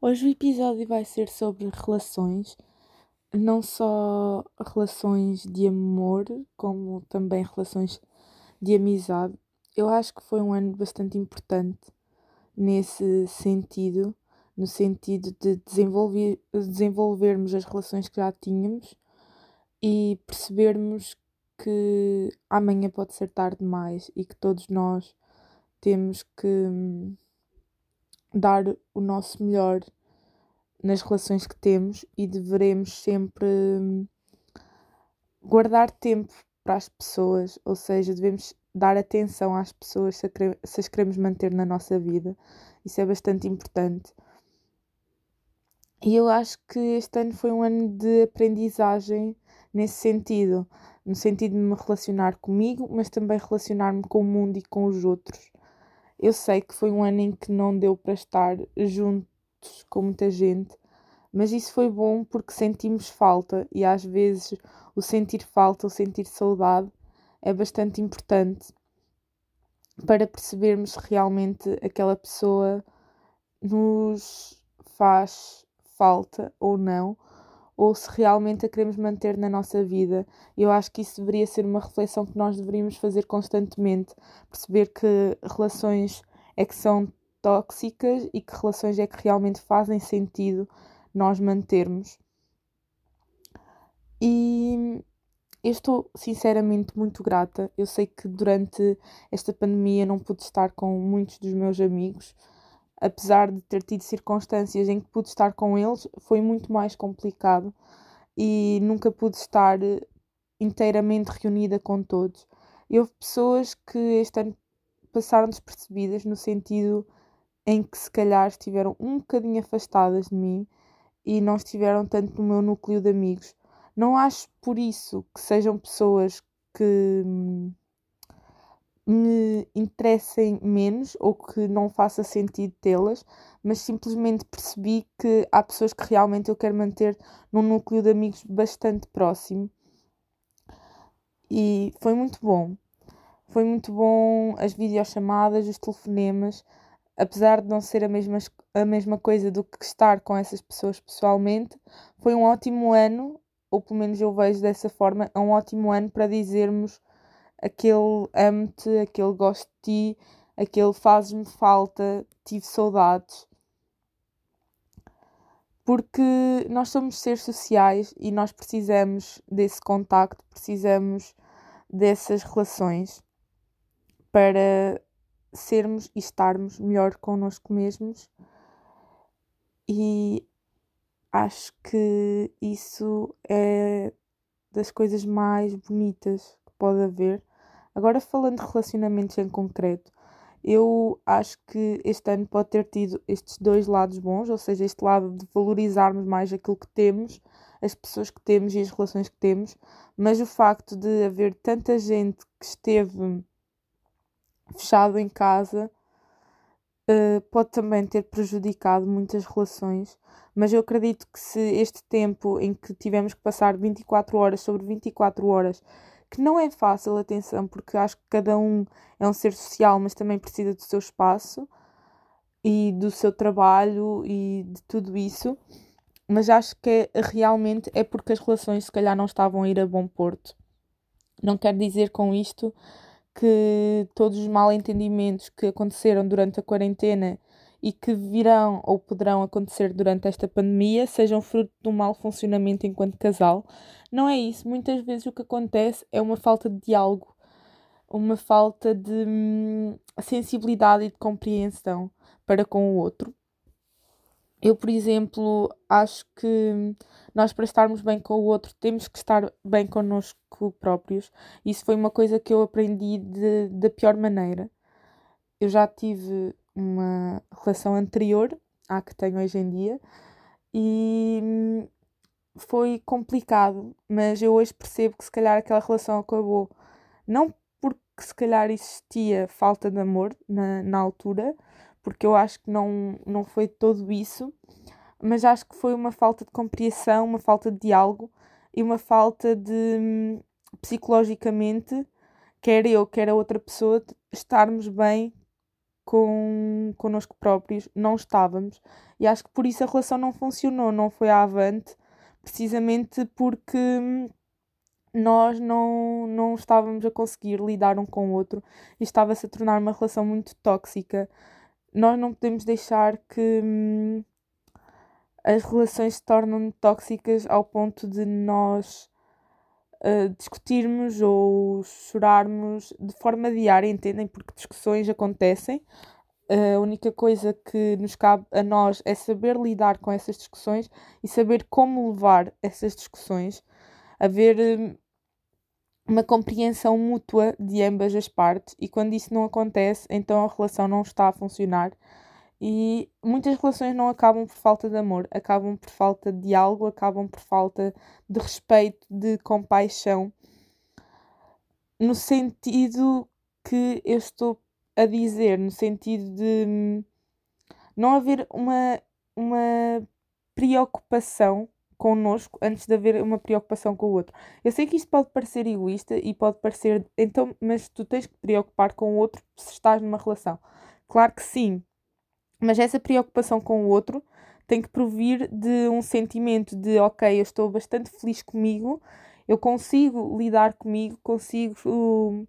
Hoje o episódio vai ser sobre relações, não só relações de amor, como também relações de amizade. Eu acho que foi um ano bastante importante nesse sentido, no sentido de desenvolver, desenvolvermos as relações que já tínhamos e percebermos que amanhã pode ser tarde demais e que todos nós temos que hum, dar o nosso melhor nas relações que temos e deveremos sempre hum, guardar tempo para as pessoas, ou seja, devemos dar atenção às pessoas se, se as queremos manter na nossa vida. Isso é bastante importante. E eu acho que este ano foi um ano de aprendizagem nesse sentido, no sentido de me relacionar comigo, mas também relacionar-me com o mundo e com os outros. Eu sei que foi um ano em que não deu para estar juntos com muita gente, mas isso foi bom porque sentimos falta e às vezes o sentir falta, o sentir saudade é bastante importante para percebermos se realmente aquela pessoa nos faz falta ou não, ou se realmente a queremos manter na nossa vida. Eu acho que isso deveria ser uma reflexão que nós deveríamos fazer constantemente, perceber que relações é que são tóxicas e que relações é que realmente fazem sentido nós mantermos. E eu estou sinceramente muito grata. Eu sei que durante esta pandemia não pude estar com muitos dos meus amigos, apesar de ter tido circunstâncias em que pude estar com eles, foi muito mais complicado e nunca pude estar inteiramente reunida com todos. E houve pessoas que este ano passaram despercebidas no sentido em que se calhar estiveram um bocadinho afastadas de mim e não estiveram tanto no meu núcleo de amigos. Não acho por isso que sejam pessoas que hum, me interessem menos ou que não faça sentido tê-las, mas simplesmente percebi que há pessoas que realmente eu quero manter num núcleo de amigos bastante próximo. E foi muito bom. Foi muito bom as videochamadas, os telefonemas, apesar de não ser a mesma, a mesma coisa do que estar com essas pessoas pessoalmente, foi um ótimo ano, ou pelo menos eu vejo dessa forma, é um ótimo ano para dizermos aquele amo-te, aquele gosto de ti, aquele fazes-me falta, tive saudades. Porque nós somos seres sociais e nós precisamos desse contacto, precisamos dessas relações para sermos e estarmos melhor connosco mesmos. E acho que isso é das coisas mais bonitas que pode haver Agora, falando de relacionamentos em concreto, eu acho que este ano pode ter tido estes dois lados bons, ou seja, este lado de valorizarmos mais aquilo que temos, as pessoas que temos e as relações que temos, mas o facto de haver tanta gente que esteve fechado em casa uh, pode também ter prejudicado muitas relações. Mas eu acredito que se este tempo em que tivemos que passar 24 horas sobre 24 horas que não é fácil, atenção, porque acho que cada um é um ser social, mas também precisa do seu espaço e do seu trabalho e de tudo isso. Mas acho que é, realmente é porque as relações se calhar não estavam a ir a bom porto. Não quero dizer com isto que todos os mal entendimentos que aconteceram durante a quarentena e que virão ou poderão acontecer durante esta pandemia sejam fruto de um mau funcionamento enquanto casal. Não é isso. Muitas vezes o que acontece é uma falta de diálogo, uma falta de hum, sensibilidade e de compreensão para com o outro. Eu, por exemplo, acho que nós, para estarmos bem com o outro, temos que estar bem connosco próprios. Isso foi uma coisa que eu aprendi de, da pior maneira. Eu já tive uma relação anterior à que tenho hoje em dia e hum, foi complicado, mas eu hoje percebo que se calhar aquela relação acabou não porque se calhar existia falta de amor na, na altura, porque eu acho que não, não foi todo isso, mas acho que foi uma falta de compreensão, uma falta de diálogo e uma falta de hum, psicologicamente, quer eu, quer a outra pessoa, estarmos bem com, connosco próprios, não estávamos. E acho que por isso a relação não funcionou, não foi avante, precisamente porque nós não, não estávamos a conseguir lidar um com o outro e estava-se a tornar uma relação muito tóxica. Nós não podemos deixar que hum, as relações se tornem tóxicas ao ponto de nós discutirmos ou chorarmos de forma diária, entendem? Porque discussões acontecem. A única coisa que nos cabe a nós é saber lidar com essas discussões e saber como levar essas discussões, haver hum, uma compreensão mútua de ambas as partes, e quando isso não acontece, então a relação não está a funcionar. E muitas relações não acabam por falta de amor, acabam por falta de diálogo, acabam por falta de respeito, de compaixão, no sentido que eu estou a dizer, no sentido de hum, não haver uma, uma preocupação connosco antes de haver uma preocupação com o outro. Eu sei que isto pode parecer egoísta e pode parecer, então, mas tu tens que te preocupar com o outro se estás numa relação. Claro que sim, mas essa preocupação com o outro tem que provir de um sentimento de ok, eu estou bastante feliz comigo, eu consigo lidar comigo, consigo uh,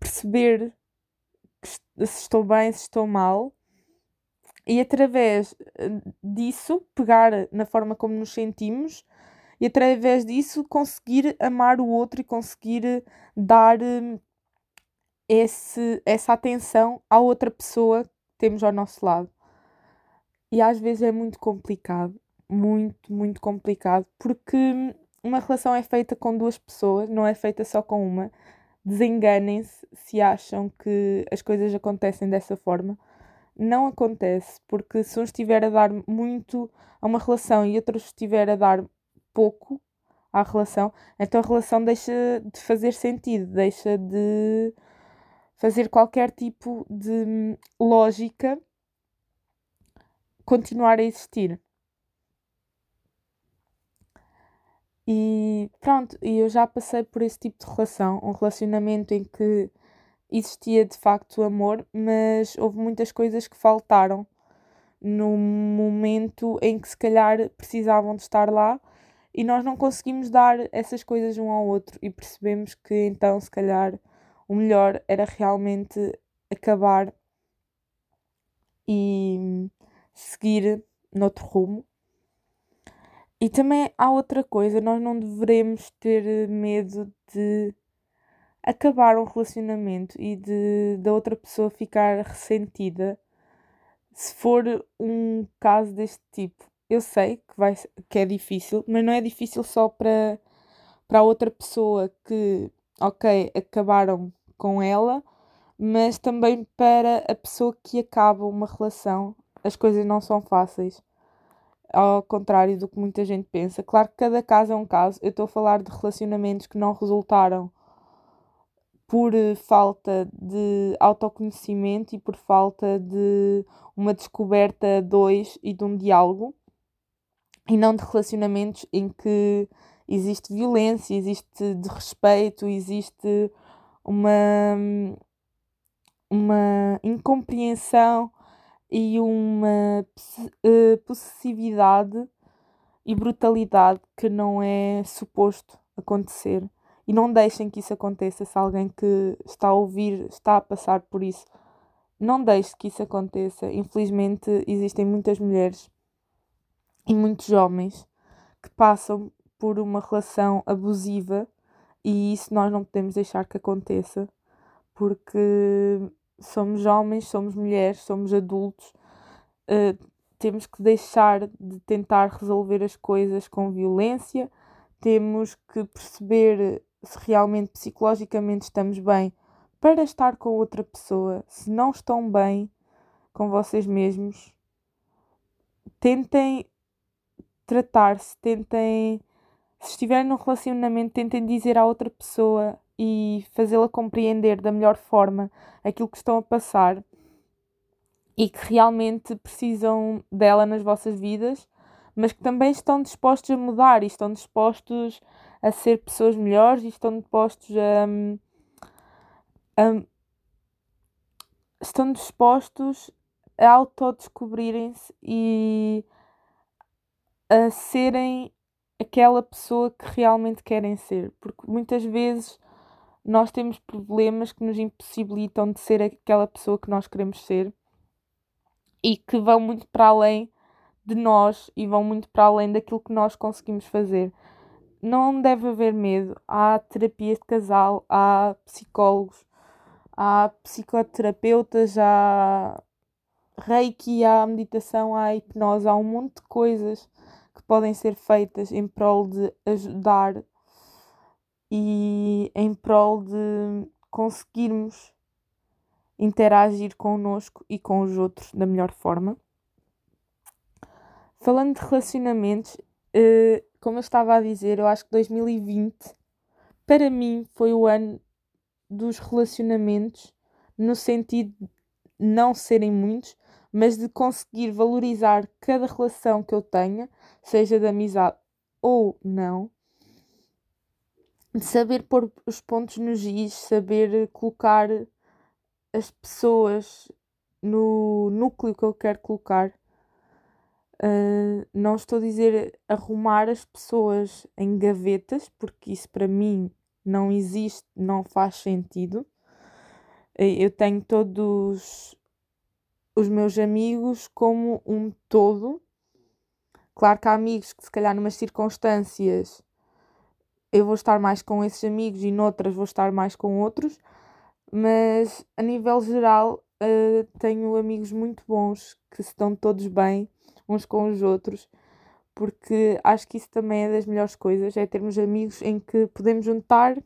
perceber se estou bem, se estou mal, e através uh, disso pegar na forma como nos sentimos e através disso conseguir amar o outro e conseguir dar uh, esse, essa atenção à outra pessoa temos ao nosso lado. E às vezes é muito complicado, muito, muito complicado, porque uma relação é feita com duas pessoas, não é feita só com uma. Desenganem-se se acham que as coisas acontecem dessa forma. Não acontece, porque se um estiver a dar muito a uma relação e outro estiver a dar pouco à relação, então a relação deixa de fazer sentido, deixa de fazer qualquer tipo de hum, lógica continuar a existir. E pronto, eu já passei por esse tipo de relação, um relacionamento em que existia de facto amor, mas houve muitas coisas que faltaram no momento em que se calhar precisavam de estar lá e nós não conseguimos dar essas coisas um ao outro e percebemos que então se calhar o melhor era realmente acabar e seguir noutro rumo. E também há outra coisa, nós não devemos ter medo de acabar um relacionamento e de da outra pessoa ficar ressentida se for um caso deste tipo. Eu sei que, vai, que é difícil, mas não é difícil só para, para a outra pessoa que, ok, acabaram com ela, mas também para a pessoa que acaba uma relação. As coisas não são fáceis. Ao contrário do que muita gente pensa. Claro que cada caso é um caso. Eu estou a falar de relacionamentos que não resultaram por eh, falta de autoconhecimento e por falta de uma descoberta a dois e de um diálogo, e não de relacionamentos em que existe violência, existe desrespeito, existe uma, uma incompreensão e uma uh, possessividade e brutalidade que não é suposto acontecer. E não deixem que isso aconteça se alguém que está a ouvir está a passar por isso. Não deixe que isso aconteça. Infelizmente, existem muitas mulheres e muitos homens que passam por uma relação abusiva e isso nós não podemos deixar que aconteça, porque somos homens, somos mulheres, somos adultos, uh, temos que deixar de tentar resolver as coisas com violência, temos que perceber se realmente psicologicamente estamos bem para estar com outra pessoa. Se não estão bem com vocês mesmos, tentem tratar-se, tentem se estiverem num relacionamento, tentem dizer à outra pessoa e fazê-la compreender da melhor forma aquilo que estão a passar e que realmente precisam dela nas vossas vidas, mas que também estão dispostos a mudar e estão dispostos a ser pessoas melhores e estão dispostos a, a, estão dispostos a autodescobrirem-se e a serem aquela pessoa que realmente querem ser. Porque muitas vezes nós temos problemas que nos impossibilitam de ser aquela pessoa que nós queremos ser e que vão muito para além de nós e vão muito para além daquilo que nós conseguimos fazer. Não deve haver medo. Há terapias de casal, há psicólogos, há psicoterapeutas, há reiki, há meditação, há hipnose, há um monte de coisas podem ser feitas em prol de ajudar e em prol de conseguirmos interagir connosco e com os outros da melhor forma. Falando de relacionamentos, uh, como eu estava a dizer, eu acho que 2020 para mim foi o ano dos relacionamentos, no sentido de não serem muitos, mas de conseguir valorizar cada relação que eu tenha, seja de amizade ou não, de saber pôr os pontos nos is, saber colocar as pessoas no núcleo que eu quero colocar. Uh, não estou a dizer arrumar as pessoas em gavetas, porque isso para mim não existe, não faz sentido. Eu tenho todos os meus amigos como um todo. Claro que há amigos que, se calhar, numas circunstâncias eu vou estar mais com esses amigos e noutras vou estar mais com outros, mas a nível geral uh, tenho amigos muito bons que se dão todos bem uns com os outros, porque acho que isso também é das melhores coisas, é termos amigos em que podemos juntar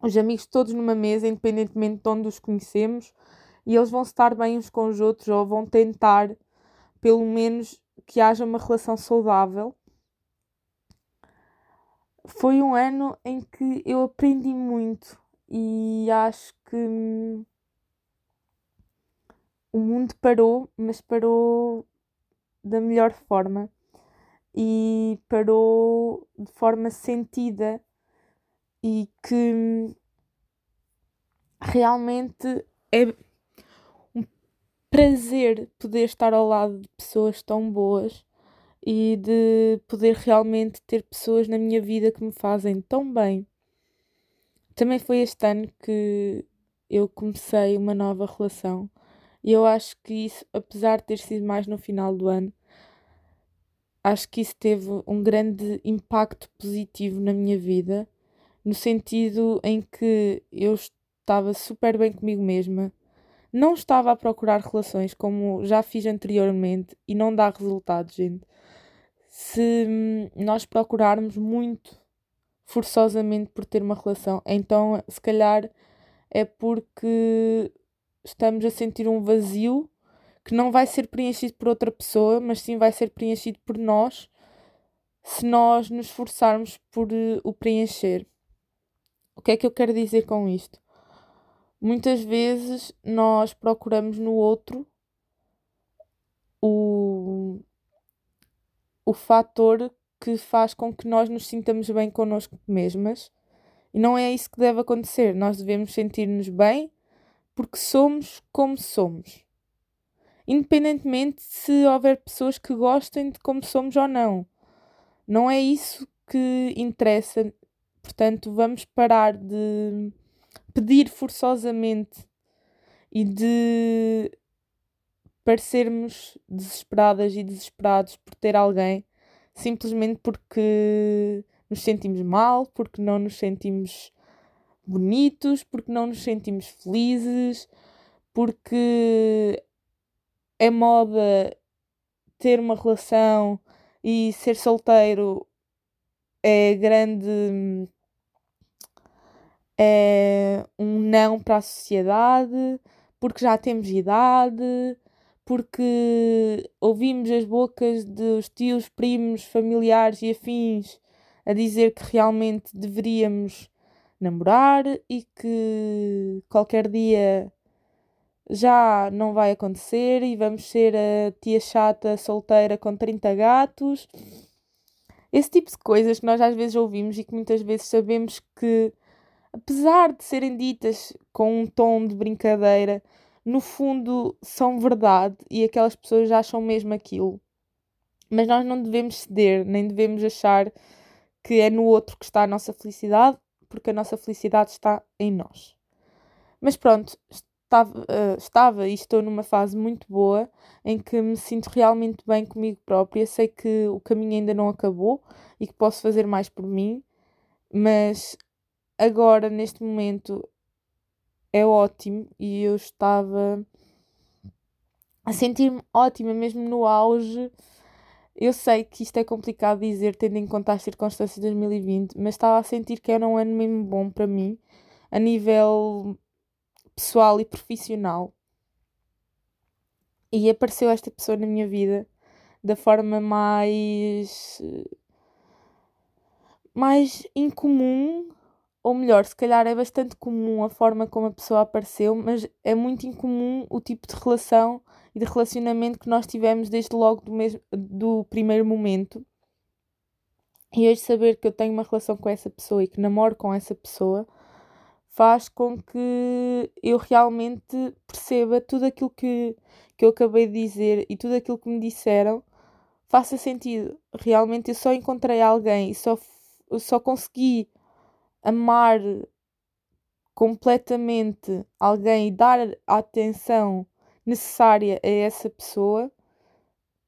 os amigos todos numa mesa, independentemente de onde os conhecemos, e eles vão estar bem uns com os outros ou vão tentar, pelo menos, que haja uma relação saudável. Foi um ano em que eu aprendi muito e acho que hum, o mundo parou, mas parou da melhor forma e parou de forma sentida e que hum, realmente é prazer poder estar ao lado de pessoas tão boas e de poder realmente ter pessoas na minha vida que me fazem tão bem. Também foi este ano que eu comecei uma nova relação e eu acho que isso, apesar de ter sido mais no final do ano, acho que isso teve um grande impacto positivo na minha vida, no sentido em que eu estava super bem comigo mesma, não estava a procurar relações como já fiz anteriormente e não dá resultados, gente. Se hum, nós procurarmos muito forçosamente por ter uma relação, então se calhar é porque estamos a sentir um vazio que não vai ser preenchido por outra pessoa, mas sim vai ser preenchido por nós se nós nos esforçarmos por uh, o preencher. O que é que eu quero dizer com isto? Muitas vezes nós procuramos no outro o, o fator que faz com que nós nos sintamos bem connosco mesmas. E não é isso que deve acontecer. Nós devemos sentir-nos bem porque somos como somos. Independentemente se houver pessoas que gostem de como somos ou não. Não é isso que interessa. Portanto, vamos parar de pedir forçosamente e de parecermos desesperadas e desesperados por ter alguém simplesmente porque nos sentimos mal, porque não nos sentimos bonitos, porque não nos sentimos felizes, porque é moda ter uma relação e ser solteiro é grande é um não para a sociedade, porque já temos idade, porque ouvimos as bocas dos tios, primos, familiares e afins a dizer que realmente deveríamos namorar e que qualquer dia já não vai acontecer e vamos ser a tia chata solteira com 30 gatos. Esse tipo de coisas que nós às vezes ouvimos e que muitas vezes sabemos que, apesar de serem ditas com um tom de brincadeira, no fundo são verdade e aquelas pessoas acham mesmo aquilo. Mas nós não devemos ceder, nem devemos achar que é no outro que está a nossa felicidade, porque a nossa felicidade está em nós. Mas pronto, estava, uh, estava e estou numa fase muito boa em que me sinto realmente bem comigo própria. Sei que o caminho ainda não acabou e que posso fazer mais por mim, mas agora, neste momento, é ótimo e eu estava a sentir-me ótima, mesmo no auge. Eu sei que isto é complicado dizer, tendo em conta as circunstâncias de 2020, mas estava a sentir que era um ano mesmo bom para mim, a nível pessoal e profissional. E apareceu esta pessoa na minha vida da forma mais. mais incomum ou melhor, se calhar é bastante comum a forma como a pessoa apareceu, mas é muito incomum o tipo de relação e de relacionamento que nós tivemos desde logo do, mesmo, do primeiro momento. E hoje saber que eu tenho uma relação com essa pessoa e que namoro com essa pessoa faz com que eu realmente perceba tudo aquilo que, que eu acabei de dizer e tudo aquilo que me disseram faça sentido. Realmente eu só encontrei alguém e só, só consegui amar completamente alguém e dar a atenção necessária a essa pessoa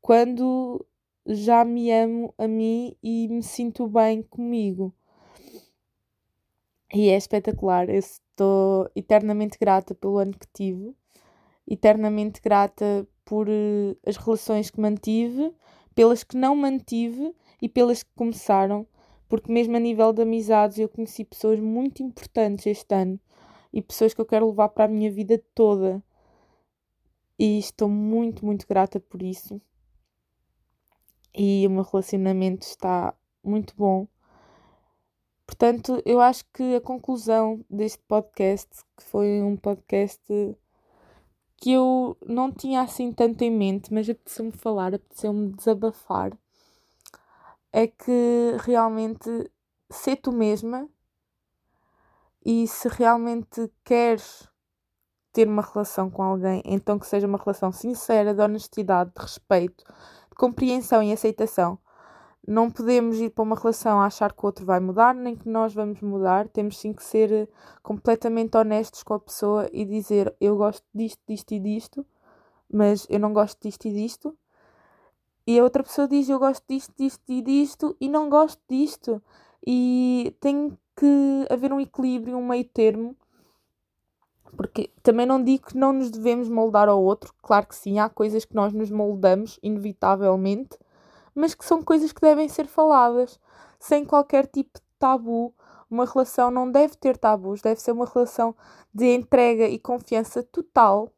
quando já me amo a mim e me sinto bem comigo. E é espetacular. Eu estou eternamente grata pelo ano que tive, eternamente grata por uh, as relações que mantive, pelas que não mantive e pelas que começaram porque mesmo a nível de amizades eu conheci pessoas muito importantes este ano e pessoas que eu quero levar para a minha vida toda. E estou muito, muito grata por isso. E o meu relacionamento está muito bom. Portanto, eu acho que a conclusão deste podcast, que foi um podcast que eu não tinha assim tanto em mente, mas apeteceu-me falar, apeteceu-me desabafar é que realmente ser tu mesma e se realmente queres ter uma relação com alguém, então que seja uma relação sincera, de honestidade, de respeito, de compreensão e aceitação. Não podemos ir para uma relação a achar que o outro vai mudar, nem que nós vamos mudar. Temos sim que ser completamente honestos com a pessoa e dizer: Eu gosto disto, disto e disto, mas eu não gosto disto e disto e a outra pessoa diz eu gosto disto, disto e disto e não gosto disto. E tem que haver um equilíbrio, um meio termo. Porque também não digo que não nos devemos moldar ao outro, claro que sim, há coisas que nós nos moldamos, inevitavelmente, mas que são coisas que devem ser faladas, sem qualquer tipo de tabu. Uma relação não deve ter tabus, deve ser uma relação de entrega e confiança total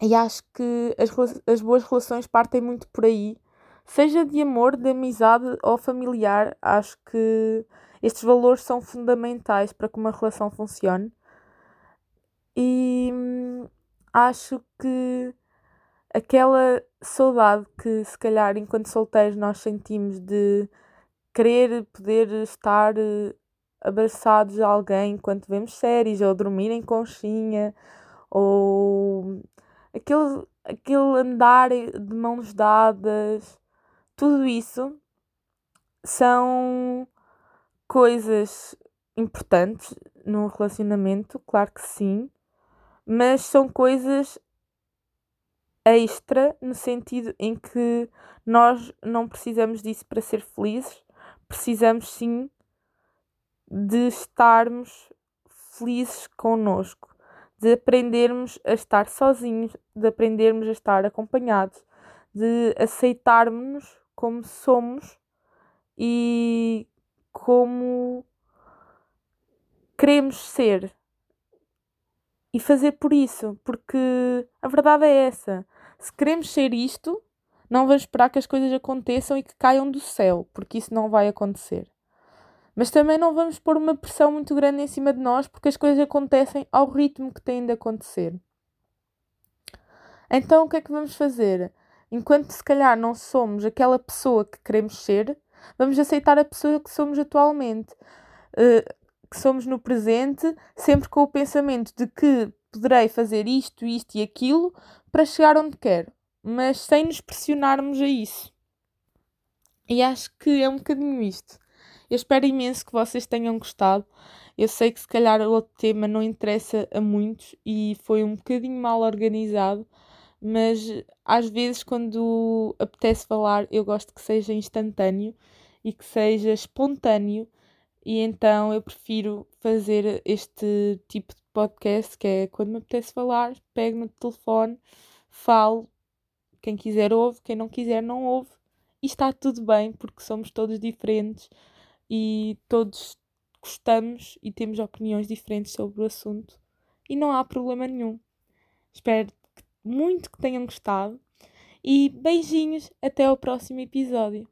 e acho que as, as boas relações partem muito por aí. Seja de amor, de amizade ou familiar, acho que estes valores são fundamentais para que uma relação funcione. E hum, acho que aquela saudade que, se calhar, enquanto solteiros, nós sentimos de querer poder estar eh, abraçados a alguém enquanto vemos séries, ou dormir em conchinha, ou aquele, aquele andar de mãos dadas, tudo isso são coisas importantes num relacionamento, claro que sim, mas são coisas extra no sentido em que nós não precisamos disso para ser felizes, precisamos sim de estarmos felizes connosco de aprendermos a estar sozinhos, de aprendermos a estar acompanhados, de aceitarmos como somos e como queremos ser e fazer por isso, porque a verdade é essa. Se queremos ser isto, não vamos esperar que as coisas aconteçam e que caiam do céu, porque isso não vai acontecer. Mas também não vamos pôr uma pressão muito grande em cima de nós porque as coisas acontecem ao ritmo que têm de acontecer. Então o que é que vamos fazer? Enquanto se calhar não somos aquela pessoa que queremos ser, vamos aceitar a pessoa que somos atualmente. Uh, que somos no presente, sempre com o pensamento de que poderei fazer isto, isto e aquilo para chegar onde quero, mas sem nos pressionarmos a isso. E acho que é um bocadinho isto. Eu espero imenso que vocês tenham gostado. Eu sei que se calhar o outro tema não interessa a muitos e foi um bocadinho mal organizado, mas às vezes quando apetece falar eu gosto que seja instantâneo e que seja espontâneo e então eu prefiro fazer este tipo de podcast que é quando me apetece falar, pego no telefone, falo, quem quiser ouve, quem não quiser não ouve e está tudo bem porque somos todos diferentes e todos gostamos e temos opiniões diferentes sobre o assunto e não há problema nenhum. Espero muito que tenham gostado e beijinhos até ao próximo episódio.